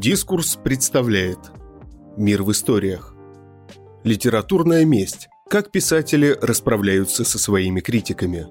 Дискурс представляет Мир в историях Литературная месть. Как писатели расправляются со своими критиками.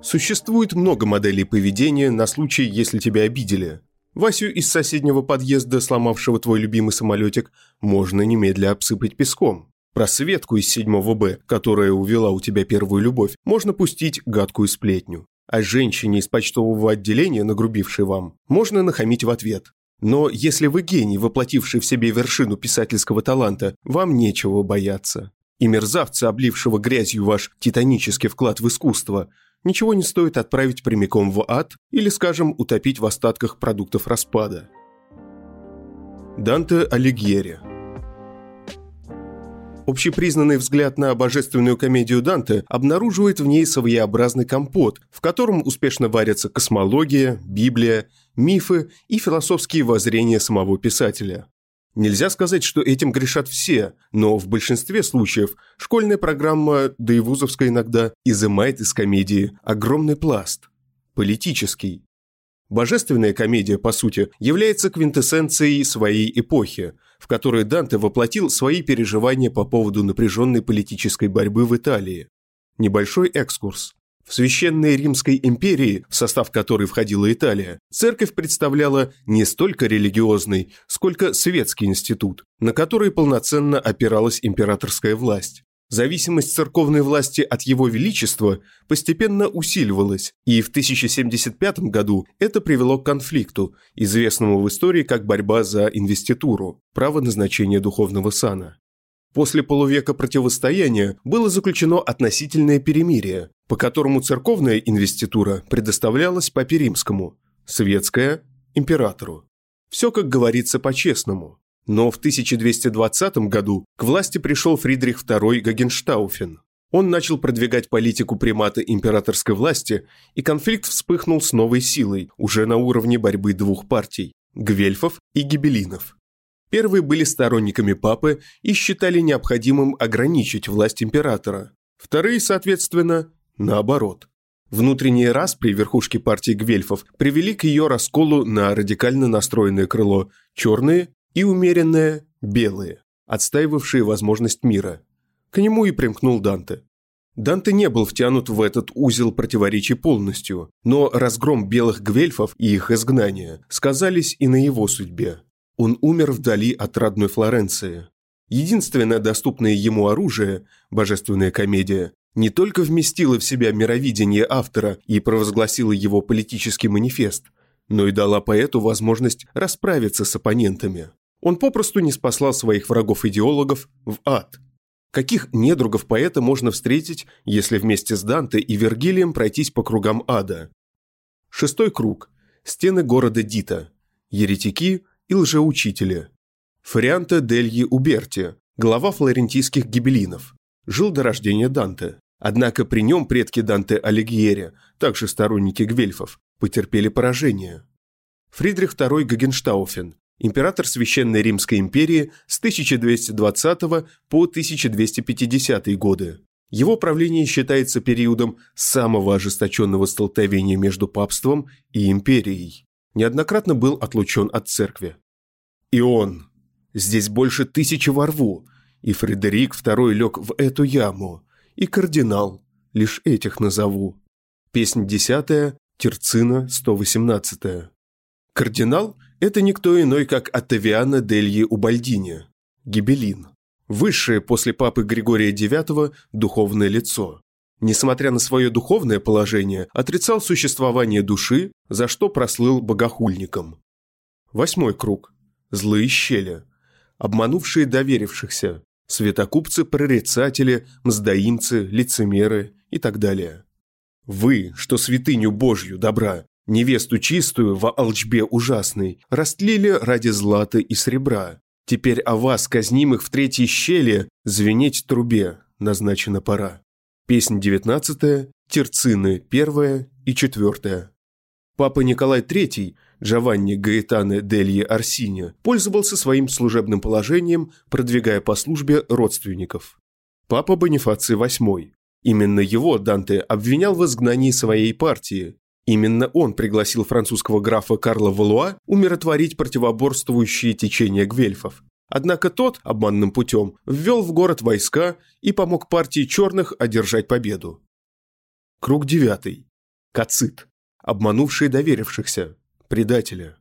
Существует много моделей поведения на случай, если тебя обидели. Васю из соседнего подъезда, сломавшего твой любимый самолетик, можно немедля обсыпать песком. Про Светку из 7 Б, которая увела у тебя первую любовь, можно пустить гадкую сплетню. А женщине из почтового отделения, нагрубившей вам, можно нахамить в ответ. Но если вы гений, воплотивший в себе вершину писательского таланта, вам нечего бояться. И мерзавца, облившего грязью ваш титанический вклад в искусство, ничего не стоит отправить прямиком в ад или, скажем, утопить в остатках продуктов распада. Данте Алигьери Общепризнанный взгляд на божественную комедию Данте обнаруживает в ней своеобразный компот, в котором успешно варятся космология, Библия, мифы и философские воззрения самого писателя. Нельзя сказать, что этим грешат все, но в большинстве случаев школьная программа, да и вузовская иногда, изымает из комедии огромный пласт – политический. Божественная комедия, по сути, является квинтэссенцией своей эпохи, в которой Данте воплотил свои переживания по поводу напряженной политической борьбы в Италии. Небольшой экскурс. В Священной Римской империи, в состав которой входила Италия, церковь представляла не столько религиозный, сколько светский институт, на который полноценно опиралась императорская власть. Зависимость церковной власти от его величества постепенно усиливалась, и в 1075 году это привело к конфликту, известному в истории как борьба за инвеституру, право назначения духовного сана. После полувека противостояния было заключено относительное перемирие, по которому церковная инвеститура предоставлялась Папе Римскому, светская – императору. Все, как говорится, по-честному. Но в 1220 году к власти пришел Фридрих II Гагенштауфен. Он начал продвигать политику примата императорской власти, и конфликт вспыхнул с новой силой, уже на уровне борьбы двух партий – гвельфов и гибелинов. Первые были сторонниками папы и считали необходимым ограничить власть императора. Вторые, соответственно, наоборот. Внутренние распри верхушки партии гвельфов привели к ее расколу на радикально настроенное крыло – черные и умеренное – белые, отстаивавшие возможность мира. К нему и примкнул Данте. Данте не был втянут в этот узел противоречий полностью, но разгром белых гвельфов и их изгнание сказались и на его судьбе. Он умер вдали от родной Флоренции. Единственное доступное ему оружие, божественная комедия, не только вместила в себя мировидение автора и провозгласила его политический манифест, но и дала поэту возможность расправиться с оппонентами. Он попросту не спасал своих врагов-идеологов в ад. Каких недругов поэта можно встретить, если вместе с Данте и Вергилием пройтись по кругам ада? Шестой круг. Стены города Дита. Еретики и лжеучители. Фарианта Дельи Уберти, глава флорентийских гибелинов. Жил до рождения Данте. Однако при нем предки Данте Алигьери, также сторонники гвельфов, потерпели поражение. Фридрих II Гагенштауфен, император Священной Римской империи с 1220 по 1250 годы. Его правление считается периодом самого ожесточенного столкновения между папством и империей. Неоднократно был отлучен от церкви. И он. Здесь больше тысячи во рву, и Фредерик II лег в эту яму, и кардинал, лишь этих назову. Песнь десятая, Терцина, 118. Кардинал – это никто иной, как Оттавиано Дельи Убальдини, Гибелин. Высшее после папы Григория IX духовное лицо. Несмотря на свое духовное положение, отрицал существование души, за что прослыл богохульником. Восьмой круг. Злые щели. Обманувшие доверившихся. Светокупцы-прорицатели, мздоимцы, лицемеры и так далее. Вы, что святыню Божью добра, Невесту чистую во алчбе ужасной растлили ради злата и сребра. Теперь о вас, казнимых в третьей щели, звенеть трубе назначена пора. Песнь девятнадцатая, терцины первая и четвертая. Папа Николай III, Джованни Гаэтане Делье Арсини, пользовался своим служебным положением, продвигая по службе родственников. Папа Бонифаций VIII. Именно его Данте обвинял в изгнании своей партии, Именно он пригласил французского графа Карла Валуа умиротворить противоборствующие течения гвельфов. Однако тот, обманным путем, ввел в город войска и помог партии черных одержать победу. Круг девятый. Кацит. Обманувшие доверившихся. Предателя.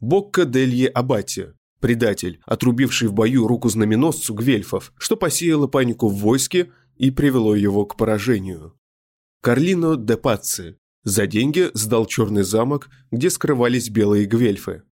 Бокка Делье Абати. Предатель, отрубивший в бою руку знаменосцу гвельфов, что посеяло панику в войске и привело его к поражению. Карлино де Пацци. За деньги сдал черный замок, где скрывались белые гвельфы.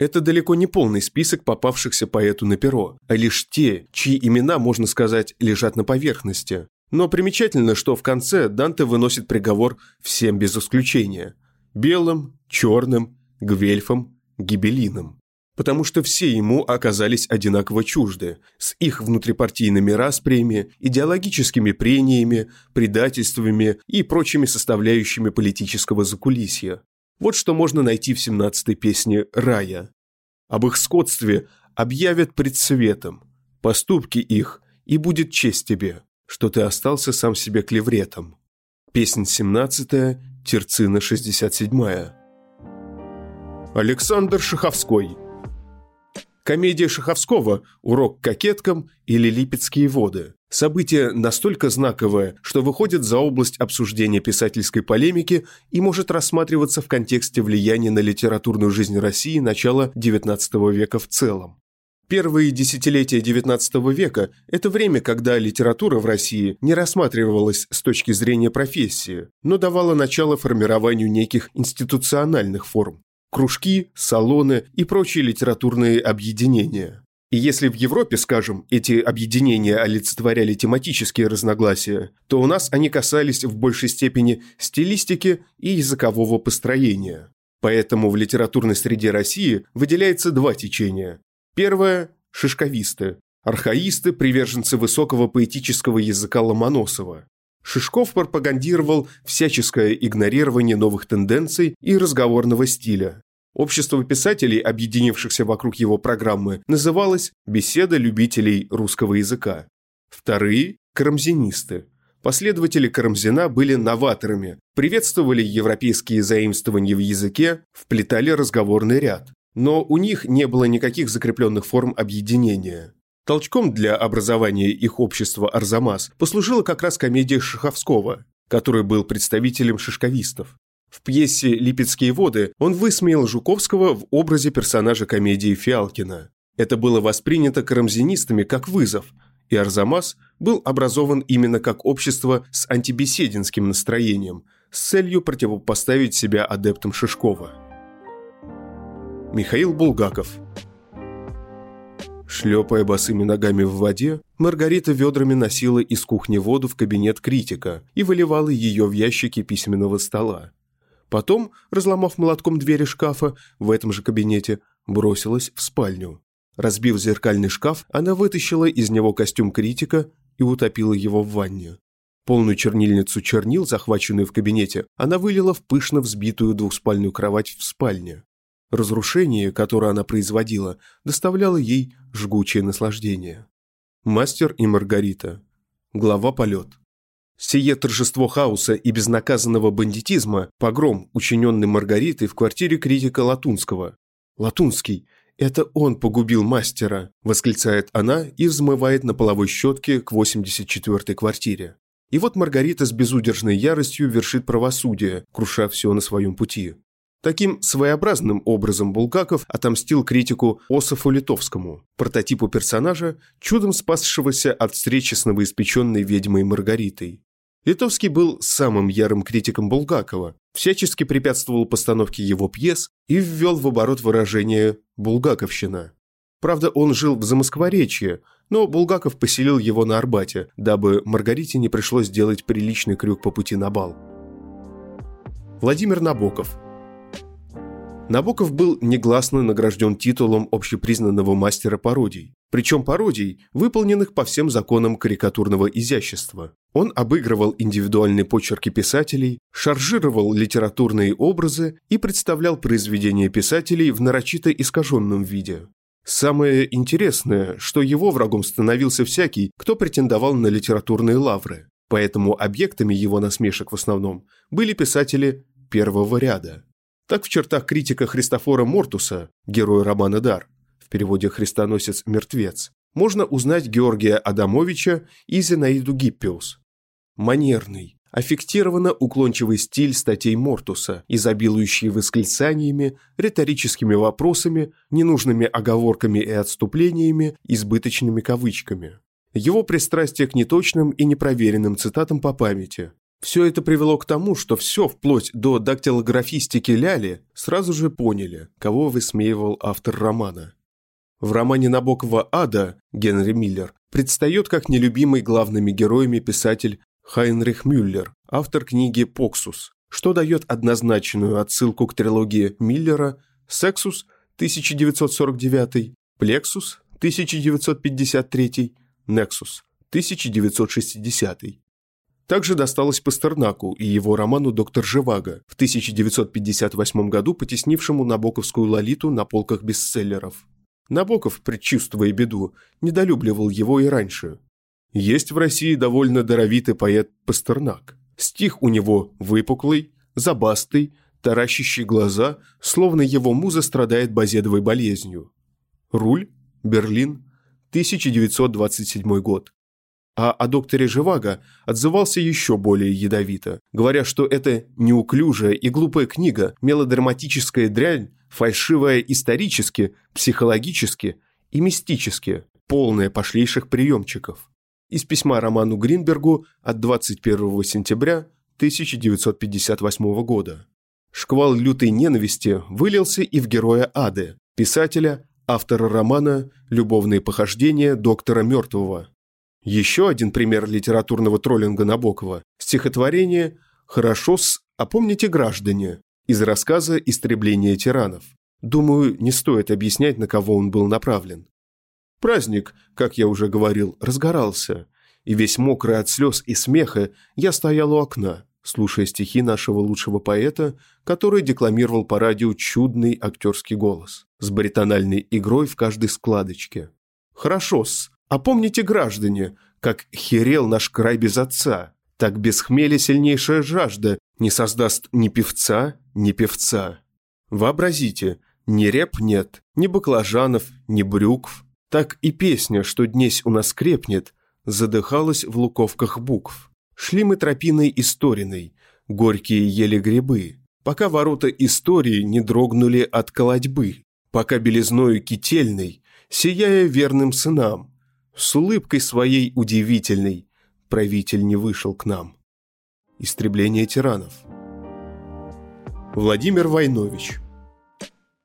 Это далеко не полный список попавшихся поэту на перо, а лишь те, чьи имена, можно сказать, лежат на поверхности. Но примечательно, что в конце Данте выносит приговор всем без исключения – белым, черным, гвельфам, гибелинам. Потому что все ему оказались одинаково чужды, с их внутрипартийными расприями, идеологическими прениями, предательствами и прочими составляющими политического закулисья. Вот что можно найти в 17-й песне «Рая». Об их скотстве объявят пред светом, поступки их, и будет честь тебе, что ты остался сам себе клевретом. Песнь 17 Терцина 67 Александр Шаховской Комедия Шаховского «Урок кокеткам» или «Липецкие воды». Событие настолько знаковое, что выходит за область обсуждения писательской полемики и может рассматриваться в контексте влияния на литературную жизнь России начала XIX века в целом. Первые десятилетия XIX века – это время, когда литература в России не рассматривалась с точки зрения профессии, но давала начало формированию неких институциональных форм – кружки, салоны и прочие литературные объединения. И если в Европе, скажем, эти объединения олицетворяли тематические разногласия, то у нас они касались в большей степени стилистики и языкового построения. Поэтому в литературной среде России выделяется два течения. Первое – шишковисты, архаисты, приверженцы высокого поэтического языка Ломоносова. Шишков пропагандировал всяческое игнорирование новых тенденций и разговорного стиля, Общество писателей, объединившихся вокруг его программы, называлось «Беседа любителей русского языка». Вторые – карамзинисты. Последователи Карамзина были новаторами, приветствовали европейские заимствования в языке, вплетали разговорный ряд. Но у них не было никаких закрепленных форм объединения. Толчком для образования их общества «Арзамас» послужила как раз комедия Шаховского, который был представителем шишковистов. В пьесе «Липецкие воды» он высмеял Жуковского в образе персонажа комедии Фиалкина. Это было воспринято карамзинистами как вызов, и Арзамас был образован именно как общество с антибесединским настроением, с целью противопоставить себя адептам Шишкова. Михаил Булгаков Шлепая босыми ногами в воде, Маргарита ведрами носила из кухни воду в кабинет критика и выливала ее в ящики письменного стола. Потом, разломав молотком двери шкафа в этом же кабинете, бросилась в спальню. Разбив зеркальный шкаф, она вытащила из него костюм критика и утопила его в ванне. Полную чернильницу чернил, захваченную в кабинете, она вылила в пышно взбитую двухспальную кровать в спальне. Разрушение, которое она производила, доставляло ей жгучее наслаждение. Мастер и Маргарита. Глава полет. Сие торжество хаоса и безнаказанного бандитизма – погром, учиненный Маргаритой в квартире критика Латунского. «Латунский, это он погубил мастера!» – восклицает она и взмывает на половой щетке к 84-й квартире. И вот Маргарита с безудержной яростью вершит правосудие, круша все на своем пути. Таким своеобразным образом Булгаков отомстил критику Ософу Литовскому, прототипу персонажа, чудом спасшегося от встречи с новоиспеченной ведьмой Маргаритой. Литовский был самым ярым критиком Булгакова, всячески препятствовал постановке его пьес и ввел в оборот выражение «булгаковщина». Правда, он жил в Замоскворечье, но Булгаков поселил его на Арбате, дабы Маргарите не пришлось делать приличный крюк по пути на бал. Владимир Набоков – Набоков был негласно награжден титулом общепризнанного мастера пародий, причем пародий, выполненных по всем законам карикатурного изящества. Он обыгрывал индивидуальные почерки писателей, шаржировал литературные образы и представлял произведения писателей в нарочито искаженном виде. Самое интересное, что его врагом становился всякий, кто претендовал на литературные лавры, поэтому объектами его насмешек в основном были писатели первого ряда. Так в чертах критика Христофора Мортуса, героя романа «Дар», в переводе «Христоносец-мертвец», можно узнать Георгия Адамовича и Зинаиду Гиппиус. Манерный, аффектированно уклончивый стиль статей Мортуса, изобилующий восклицаниями, риторическими вопросами, ненужными оговорками и отступлениями, избыточными кавычками. Его пристрастие к неточным и непроверенным цитатам по памяти, все это привело к тому, что все, вплоть до дактилографистики Ляли, сразу же поняли, кого высмеивал автор романа. В романе Набокова «Ада» Генри Миллер предстает как нелюбимый главными героями писатель Хайнрих Мюллер, автор книги «Поксус», что дает однозначную отсылку к трилогии Миллера «Сексус» 1949, «Плексус» 1953, «Нексус» 1960. Также досталось Пастернаку и его роману «Доктор Живаго» в 1958 году, потеснившему набоковскую «Лолиту» на полках бестселлеров. Набоков, предчувствуя беду, недолюбливал его и раньше. Есть в России довольно даровитый поэт Пастернак. Стих у него выпуклый, забастый, таращащий глаза, словно его муза страдает базедовой болезнью. Руль, Берлин, 1927 год а о докторе Живаго отзывался еще более ядовито, говоря, что это неуклюжая и глупая книга, мелодраматическая дрянь, фальшивая исторически, психологически и мистически, полная пошлейших приемчиков. Из письма Роману Гринбергу от 21 сентября 1958 года. Шквал лютой ненависти вылился и в героя Ады, писателя, автора романа «Любовные похождения доктора мертвого», еще один пример литературного троллинга Набокова – стихотворение «Хорошо-с, а помните, граждане» из рассказа «Истребление тиранов». Думаю, не стоит объяснять, на кого он был направлен. Праздник, как я уже говорил, разгорался, и весь мокрый от слез и смеха я стоял у окна, слушая стихи нашего лучшего поэта, который декламировал по радио чудный актерский голос с баритональной игрой в каждой складочке. «Хорошо-с, а помните, граждане, как херел наш край без отца, так без хмеля сильнейшая жажда не создаст ни певца, ни певца. Вообразите, ни реп нет, ни баклажанов, ни брюкв. Так и песня, что днесь у нас крепнет, задыхалась в луковках букв. Шли мы тропиной историной, горькие ели грибы, пока ворота истории не дрогнули от колодьбы, пока белизною кительной, сияя верным сынам, с улыбкой своей удивительной правитель не вышел к нам. Истребление тиранов. Владимир Войнович.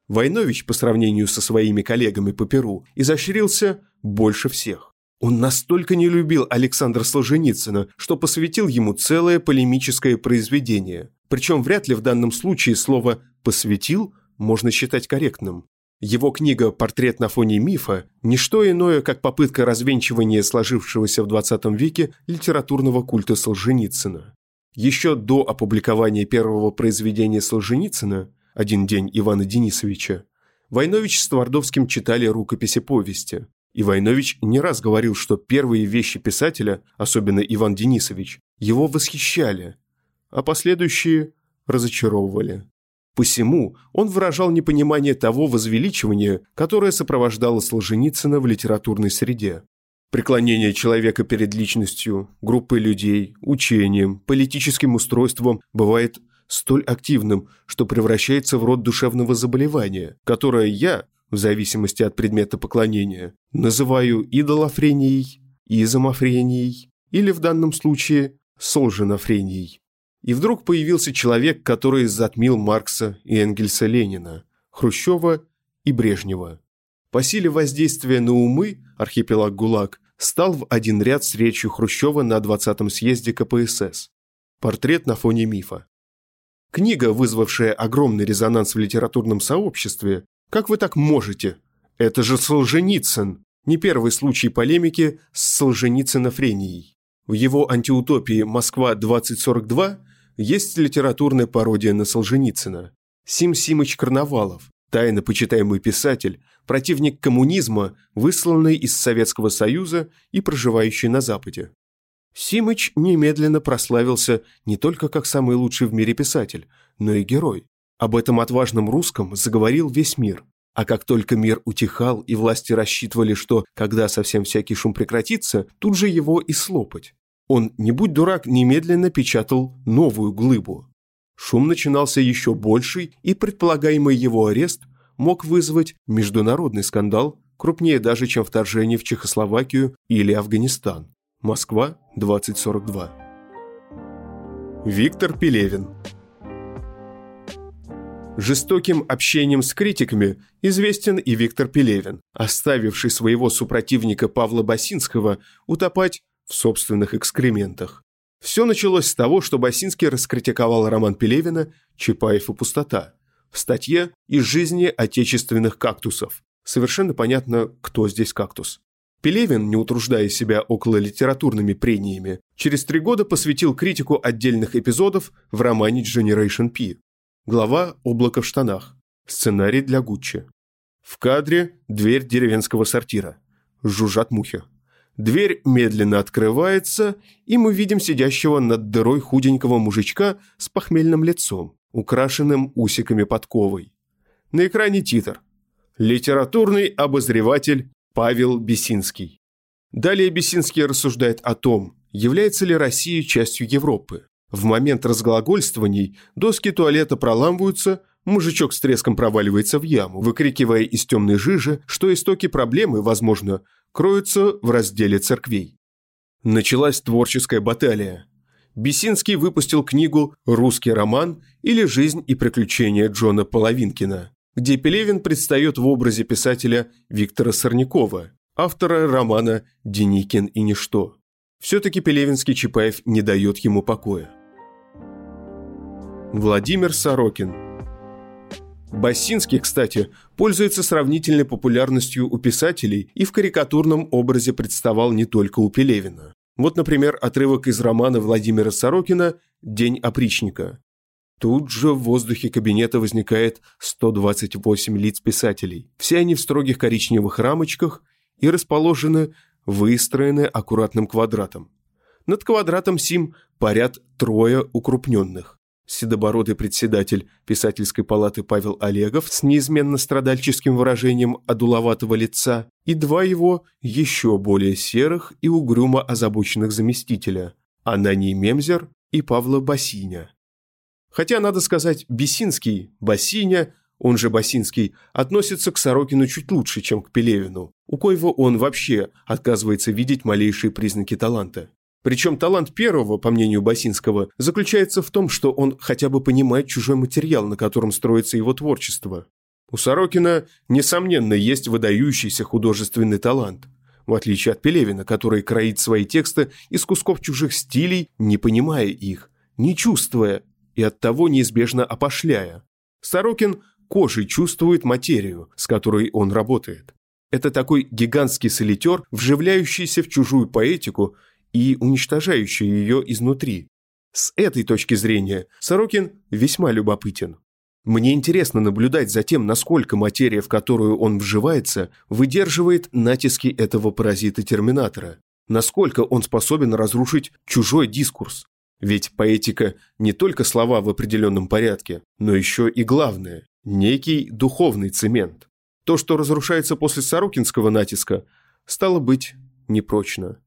Войнович, по сравнению со своими коллегами по Перу, изощрился больше всех. Он настолько не любил Александра Солженицына, что посвятил ему целое полемическое произведение. Причем вряд ли в данном случае слово «посвятил» можно считать корректным. Его книга «Портрет на фоне мифа» – не что иное, как попытка развенчивания сложившегося в XX веке литературного культа Солженицына. Еще до опубликования первого произведения Солженицына «Один день Ивана Денисовича» Войнович с Твардовским читали рукописи повести. И Войнович не раз говорил, что первые вещи писателя, особенно Иван Денисович, его восхищали, а последующие разочаровывали. Посему он выражал непонимание того возвеличивания, которое сопровождало Солженицына в литературной среде. Преклонение человека перед личностью, группой людей, учением, политическим устройством бывает столь активным, что превращается в род душевного заболевания, которое я, в зависимости от предмета поклонения, называю идолофренией, изомофренией или в данном случае солженофренией. И вдруг появился человек, который затмил Маркса и Энгельса Ленина, Хрущева и Брежнева. По силе воздействия на умы архипелаг ГУЛАГ стал в один ряд с речью Хрущева на 20-м съезде КПСС. Портрет на фоне мифа. Книга, вызвавшая огромный резонанс в литературном сообществе «Как вы так можете? Это же Солженицын!» Не первый случай полемики с Солженицынофренией. В его антиутопии «Москва-2042» есть литературная пародия на Солженицына. Сим Симыч Карнавалов, тайно почитаемый писатель, противник коммунизма, высланный из Советского Союза и проживающий на Западе. Симыч немедленно прославился не только как самый лучший в мире писатель, но и герой. Об этом отважном русском заговорил весь мир. А как только мир утихал и власти рассчитывали, что, когда совсем всякий шум прекратится, тут же его и слопать. Он, не будь дурак, немедленно печатал новую глыбу. Шум начинался еще больший, и предполагаемый его арест мог вызвать международный скандал, крупнее даже, чем вторжение в Чехословакию или Афганистан. Москва, 2042. Виктор Пелевин Жестоким общением с критиками известен и Виктор Пелевин, оставивший своего супротивника Павла Басинского утопать в собственных экскрементах. Все началось с того, что Басинский раскритиковал роман Пелевина «Чапаев и пустота» в статье «Из жизни отечественных кактусов». Совершенно понятно, кто здесь кактус. Пелевин, не утруждая себя около литературными прениями, через три года посвятил критику отдельных эпизодов в романе Generation P. Глава «Облако в штанах». Сценарий для Гуччи. В кадре дверь деревенского сортира. Жужжат мухи. Дверь медленно открывается, и мы видим сидящего над дырой худенького мужичка с похмельным лицом, украшенным усиками подковой. На экране титр. Литературный обозреватель Павел Бесинский. Далее Бесинский рассуждает о том, является ли Россия частью Европы. В момент разглагольствований доски туалета проламываются, мужичок с треском проваливается в яму, выкрикивая из темной жижи, что истоки проблемы, возможно, кроются в разделе церквей. Началась творческая баталия. Бесинский выпустил книгу «Русский роман» или «Жизнь и приключения Джона Половинкина», где Пелевин предстает в образе писателя Виктора Сорнякова, автора романа «Деникин и ничто». Все-таки Пелевинский Чапаев не дает ему покоя. Владимир Сорокин. Басинский, кстати, пользуется сравнительной популярностью у писателей и в карикатурном образе представал не только у Пелевина. Вот, например, отрывок из романа Владимира Сорокина «День опричника». Тут же в воздухе кабинета возникает 128 лиц писателей. Все они в строгих коричневых рамочках и расположены, выстроены аккуратным квадратом. Над квадратом сим парят трое укрупненных седобородый председатель писательской палаты Павел Олегов с неизменно страдальческим выражением одуловатого лица и два его еще более серых и угрюмо озабоченных заместителя – Ананий Мемзер и Павла Басиня. Хотя, надо сказать, Бесинский, Басиня, он же Басинский, относится к Сорокину чуть лучше, чем к Пелевину, у коего он вообще отказывается видеть малейшие признаки таланта. Причем талант первого, по мнению Басинского, заключается в том, что он хотя бы понимает чужой материал, на котором строится его творчество. У Сорокина, несомненно, есть выдающийся художественный талант, в отличие от Пелевина, который кроит свои тексты из кусков чужих стилей, не понимая их, не чувствуя и оттого неизбежно опошляя. Сорокин кожей чувствует материю, с которой он работает. Это такой гигантский солитер, вживляющийся в чужую поэтику и уничтожающий ее изнутри. С этой точки зрения Сорокин весьма любопытен. Мне интересно наблюдать за тем, насколько материя, в которую он вживается, выдерживает натиски этого паразита-терминатора, насколько он способен разрушить чужой дискурс. Ведь поэтика не только слова в определенном порядке, но еще и главное – некий духовный цемент. То, что разрушается после сорокинского натиска, стало быть непрочно.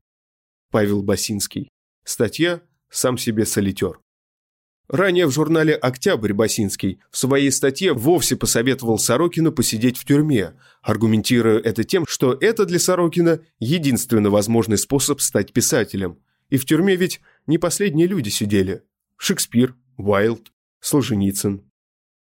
Павел Басинский. Статья «Сам себе солитер». Ранее в журнале «Октябрь» Басинский в своей статье вовсе посоветовал Сорокину посидеть в тюрьме, аргументируя это тем, что это для Сорокина единственно возможный способ стать писателем. И в тюрьме ведь не последние люди сидели. Шекспир, Уайлд, Солженицын.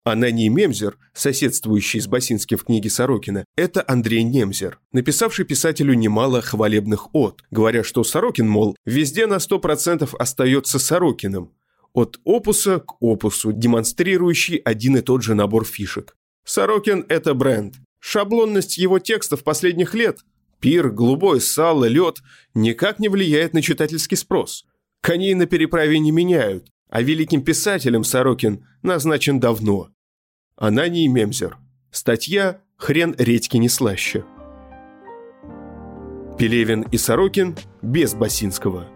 Ананий Мемзер, соседствующий с Басинским в книге Сорокина, это Андрей Немзер, написавший писателю немало хвалебных от, говоря, что Сорокин, мол, везде на 100% остается Сорокиным, от опуса к опусу, демонстрирующий один и тот же набор фишек. Сорокин – это бренд. Шаблонность его текстов последних лет – пир, голубое сало, лед – никак не влияет на читательский спрос. Коней на переправе не меняют, а великим писателем Сорокин назначен давно. Ананий Мемзер. Статья «Хрен редьки не слаще». Пелевин и Сорокин без Басинского.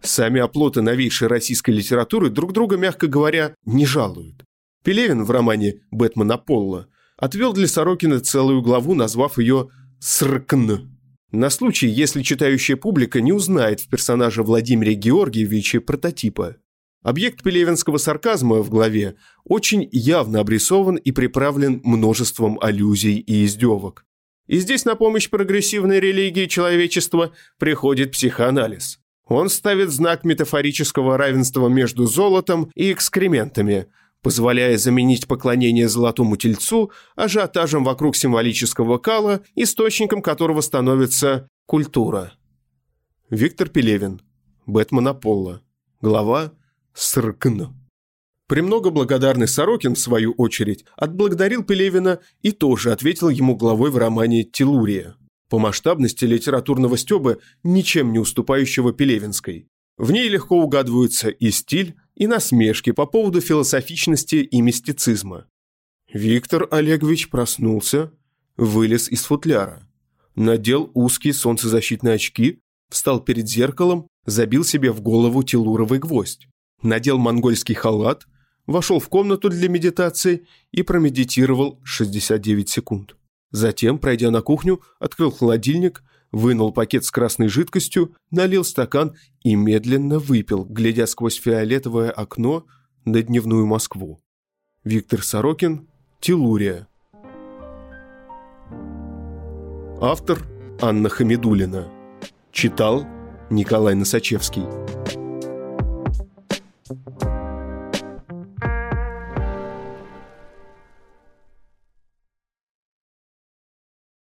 Сами оплоты новейшей российской литературы друг друга, мягко говоря, не жалуют. Пелевин в романе «Бэтмен Аполло» отвел для Сорокина целую главу, назвав ее «Сркн». На случай, если читающая публика не узнает в персонаже Владимира Георгиевича прототипа. Объект пелевинского сарказма в главе очень явно обрисован и приправлен множеством аллюзий и издевок. И здесь на помощь прогрессивной религии человечества приходит психоанализ. Он ставит знак метафорического равенства между золотом и экскрементами, позволяя заменить поклонение золотому тельцу ажиотажем вокруг символического кала, источником которого становится культура. Виктор Пелевин. Бэтмен Аполло. Глава Сркн. Премного благодарный Сорокин, в свою очередь, отблагодарил Пелевина и тоже ответил ему главой в романе «Телурия». По масштабности литературного стёба ничем не уступающего Пелевинской. В ней легко угадываются и стиль, и насмешки по поводу философичности и мистицизма. Виктор Олегович проснулся, вылез из футляра, надел узкие солнцезащитные очки, встал перед зеркалом, забил себе в голову телуровый гвоздь надел монгольский халат, вошел в комнату для медитации и промедитировал 69 секунд. Затем, пройдя на кухню, открыл холодильник, вынул пакет с красной жидкостью, налил стакан и медленно выпил, глядя сквозь фиолетовое окно на дневную Москву. Виктор Сорокин, Телурия. Автор Анна Хамидулина. Читал Николай Носачевский.